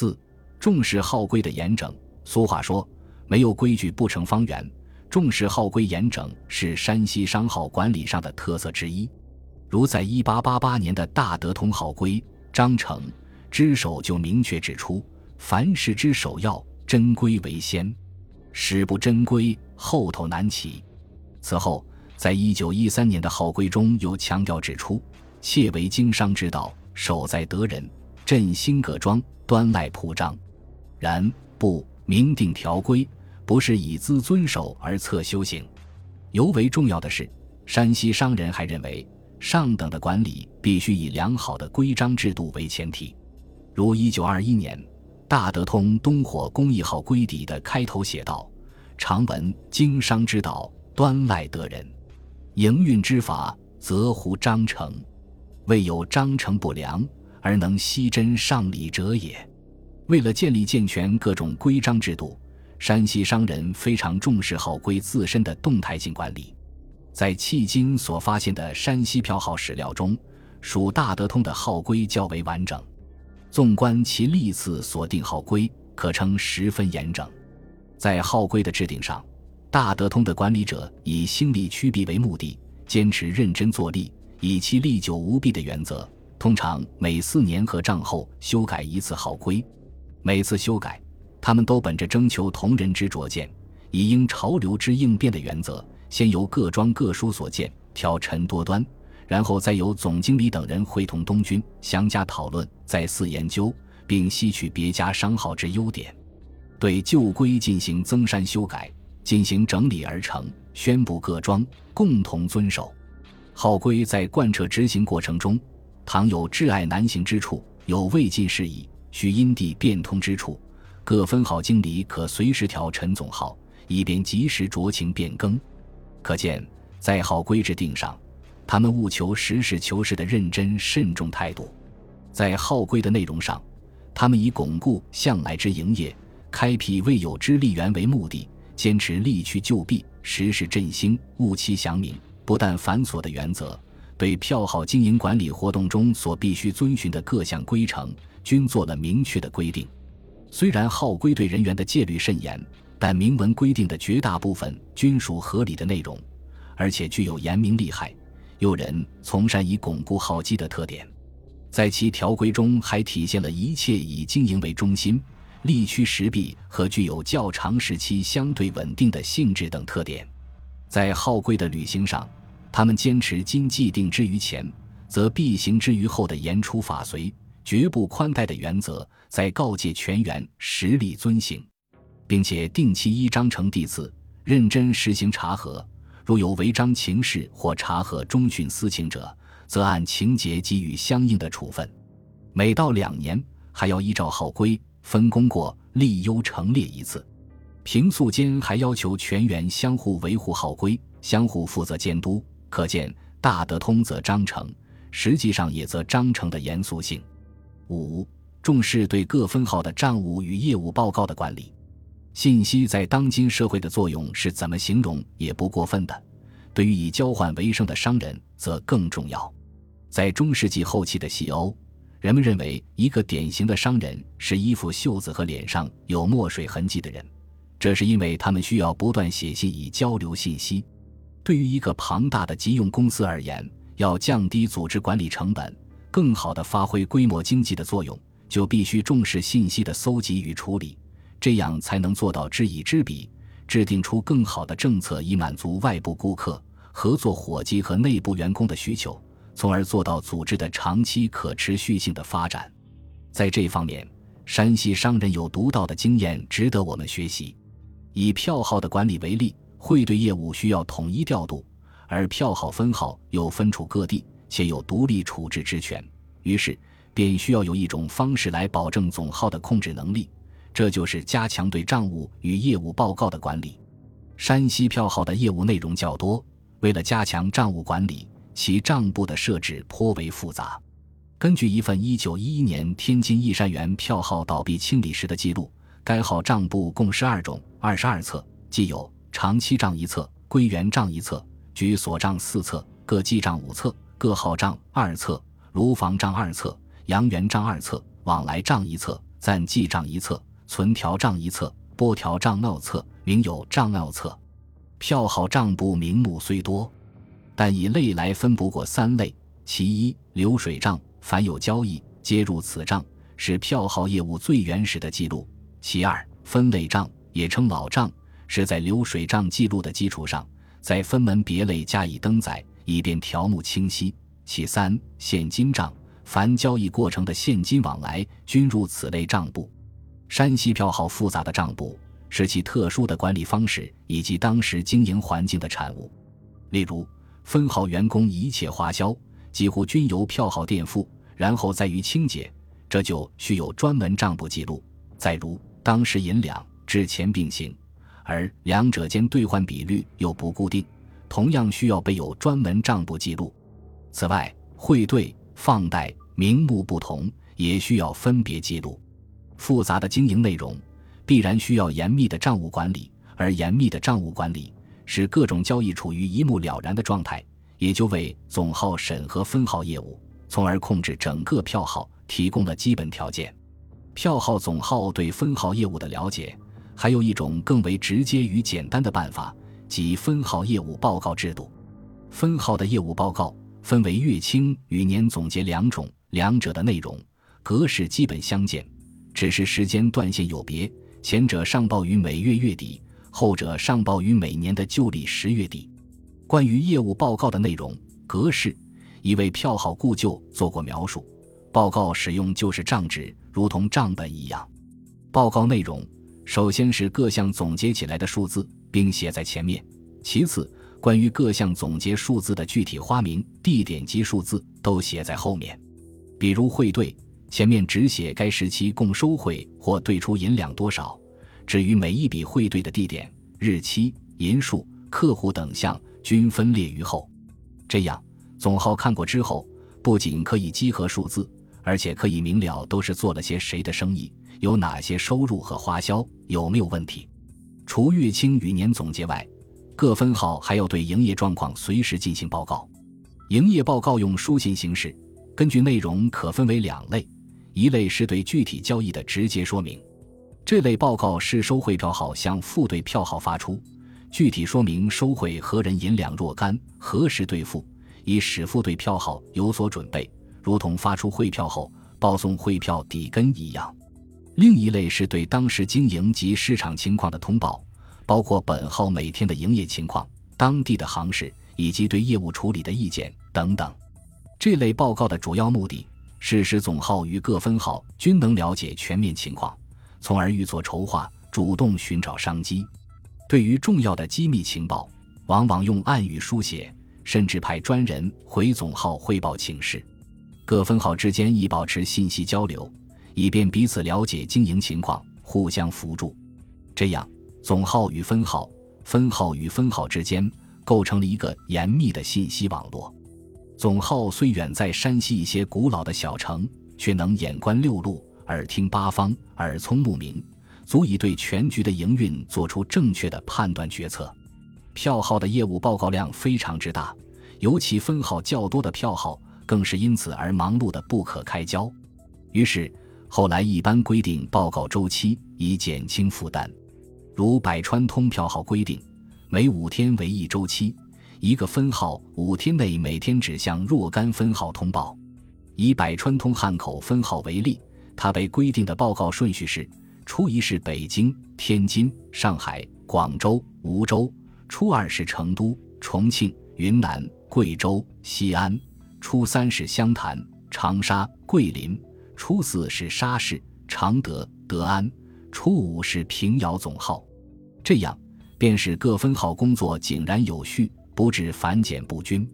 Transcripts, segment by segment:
四、重视号规的严整。俗话说：“没有规矩不成方圆。”重视号规严整是山西商号管理上的特色之一。如在一八八八年的大德通号规章程之首就明确指出：“凡事之首要，真规为先，始不真规，后头难起。”此后，在一九一三年的号规中又强调指出：“切为经商之道，守在得人，振兴各庄，端赖铺张。”然不明定条规。不是以资遵守而策修行，尤为重要的是，山西商人还认为，上等的管理必须以良好的规章制度为前提。如一九二一年大德通东火工艺号规底的开头写道：“常闻经商之道，端赖德人；营运之法，则乎章程。未有章程不良而能悉真上礼者也。”为了建立健全各种规章制度。山西商人非常重视号规自身的动态性管理，在迄今所发现的山西票号史料中，属大德通的号规较为完整。纵观其历次所定号规，可称十分严整。在号规的制定上，大德通的管理者以兴利趋弊为目的，坚持认真作例，以其历久无弊的原则，通常每四年和账后修改一次号规，每次修改。他们都本着征求同仁之拙见，以应潮流之应变的原则，先由各庄各书所见挑陈多端，然后再由总经理等人会同东军详加讨论，再次研究，并吸取别家商号之优点，对旧规进行增删修改，进行整理而成，宣布各庄共同遵守。号规在贯彻执行过程中，倘有挚爱难行之处，有未尽事宜需因地变通之处。各分号经理可随时调陈总号，以便及时酌情变更。可见，在号规制定上，他们务求实事求是的认真慎重态度。在号规的内容上，他们以巩固向来之营业、开辟未有之利源为目的，坚持力去就弊、实事振兴、务期祥明、不但繁琐的原则，对票号经营管理活动中所必须遵循的各项规程，均做了明确的规定。虽然号规对人员的戒律甚严，但明文规定的绝大部分均属合理的内容，而且具有严明厉害、诱人从善以巩固号基的特点。在其条规中，还体现了一切以经营为中心、力趋实弊和具有较长时期相对稳定的性质等特点。在号规的履行上，他们坚持今既定之于前，则必行之于后的言出法随。绝不宽待的原则，在告诫全员实力遵行，并且定期依章程递次，认真实行查核。如有违章情事或查核中训私情者，则按情节给予相应的处分。每到两年，还要依照号规分工过立优成列一次。平素间还要求全员相互维护号规，相互负责监督。可见大德通则章程，实际上也则章程的严肃性。五重视对各分号的账务与业务报告的管理，信息在当今社会的作用是怎么形容也不过分的。对于以交换为生的商人，则更重要。在中世纪后期的西欧，人们认为一个典型的商人是衣服袖子和脸上有墨水痕迹的人，这是因为他们需要不断写信以交流信息。对于一个庞大的急用公司而言，要降低组织管理成本。更好地发挥规模经济的作用，就必须重视信息的搜集与处理，这样才能做到知己知彼，制定出更好的政策，以满足外部顾客、合作伙计和内部员工的需求，从而做到组织的长期可持续性的发展。在这方面，山西商人有独到的经验，值得我们学习。以票号的管理为例，汇兑业务需要统一调度，而票号分号又分处各地。且有独立处置之权，于是便需要有一种方式来保证总号的控制能力，这就是加强对账务与业务报告的管理。山西票号的业务内容较多，为了加强账务管理，其账簿的设置颇为复杂。根据一份1911年天津益山园票号倒闭清理时的记录，该号账簿共十二种、二十二册，既有长期账一册、归元账一册、局所账四册、各记账五册。各号账二册，炉房账二册，洋元账二册，往来账一册，暂记账一册，存条账一册，拨条账二册，名有账二册。票号账簿名目虽多，但以类来分不过三类：其一，流水账，凡有交易，皆入此账，是票号业务最原始的记录；其二，分类账，也称老账，是在流水账记录的基础上，在分门别类加以登载，以便条目清晰；其三，现金账，凡交易过程的现金往来，均入此类账簿。山西票号复杂的账簿。是其特殊的管理方式以及当时经营环境的产物。例如，分号员工一切花销几乎均由票号垫付，然后再予清结，这就需有专门账簿记录。再如，当时银两、制钱并行，而两者间兑换比率又不固定，同样需要备有专门账簿记录。此外，汇兑、放贷名目不同，也需要分别记录。复杂的经营内容。必然需要严密的账务管理，而严密的账务管理使各种交易处于一目了然的状态，也就为总号审核分号业务，从而控制整个票号提供了基本条件。票号总号对分号业务的了解，还有一种更为直接与简单的办法，即分号业务报告制度。分号的业务报告分为月清与年总结两种，两者的内容格式基本相间，只是时间断线有别。前者上报于每月月底，后者上报于每年的旧历十月底。关于业务报告的内容格式，已为票号故旧做过描述。报告使用就是账纸，如同账本一样。报告内容首先是各项总结起来的数字，并写在前面；其次，关于各项总结数字的具体花名、地点及数字都写在后面。比如汇兑。前面只写该时期共收汇或兑出银两多少，至于每一笔汇兑的地点、日期、银数、客户等项均分列于后。这样，总号看过之后，不仅可以稽核数字，而且可以明了都是做了些谁的生意，有哪些收入和花销，有没有问题。除月清与年总结外，各分号还要对营业状况随时进行报告。营业报告用书信形式，根据内容可分为两类。一类是对具体交易的直接说明，这类报告是收汇票号向付对票号发出，具体说明收汇何人银两若干，何时兑付，以使付对票号有所准备，如同发出汇票后报送汇票底根一样。另一类是对当时经营及市场情况的通报，包括本号每天的营业情况、当地的行市以及对业务处理的意见等等。这类报告的主要目的。是使总号与各分号均能了解全面情况，从而预作筹划，主动寻找商机。对于重要的机密情报，往往用暗语书写，甚至派专人回总号汇报请示。各分号之间亦保持信息交流，以便彼此了解经营情况，互相扶助。这样，总号与分号、分号与分号之间构成了一个严密的信息网络。总号虽远在山西一些古老的小城，却能眼观六路，耳听八方，耳聪目明，足以对全局的营运做出正确的判断决策。票号的业务报告量非常之大，尤其分号较多的票号，更是因此而忙碌的不可开交。于是后来一般规定报告周期，以减轻负担。如百川通票号规定，每五天为一周期。一个分号五天内每天只向若干分号通报。以百川通汉口分号为例，它被规定的报告顺序是：初一是北京、天津、上海、广州、梧州；初二是成都、重庆、云南、贵州、西安；初三是湘潭、长沙、桂林；初四是沙市、常德、德安；初五是平遥总号。这样，便使各分号工作井然有序。不致繁简不均。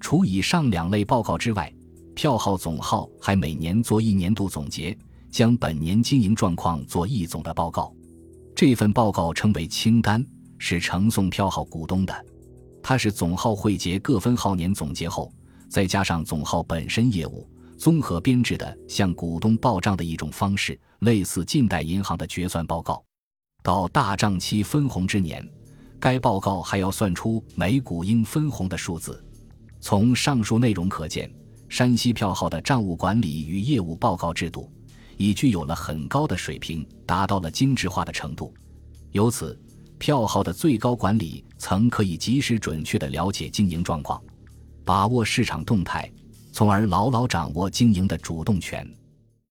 除以上两类报告之外，票号总号还每年做一年度总结，将本年经营状况做一总的报告。这份报告称为清单，是呈送票号股东的。它是总号汇结各分号年总结后，再加上总号本身业务综合编制的向股东报账的一种方式类似近代银行的决算报告。到大账期分红之年该报告还要算出每股应分红的数字。从上述内容可见山西票号的账务管理与业务报告制度已具有了很高的水平达到了精致化的程度。由此票号的最高管理层可以及时准确地了解经营状况把握市场动态从而牢牢掌握经营的主动权。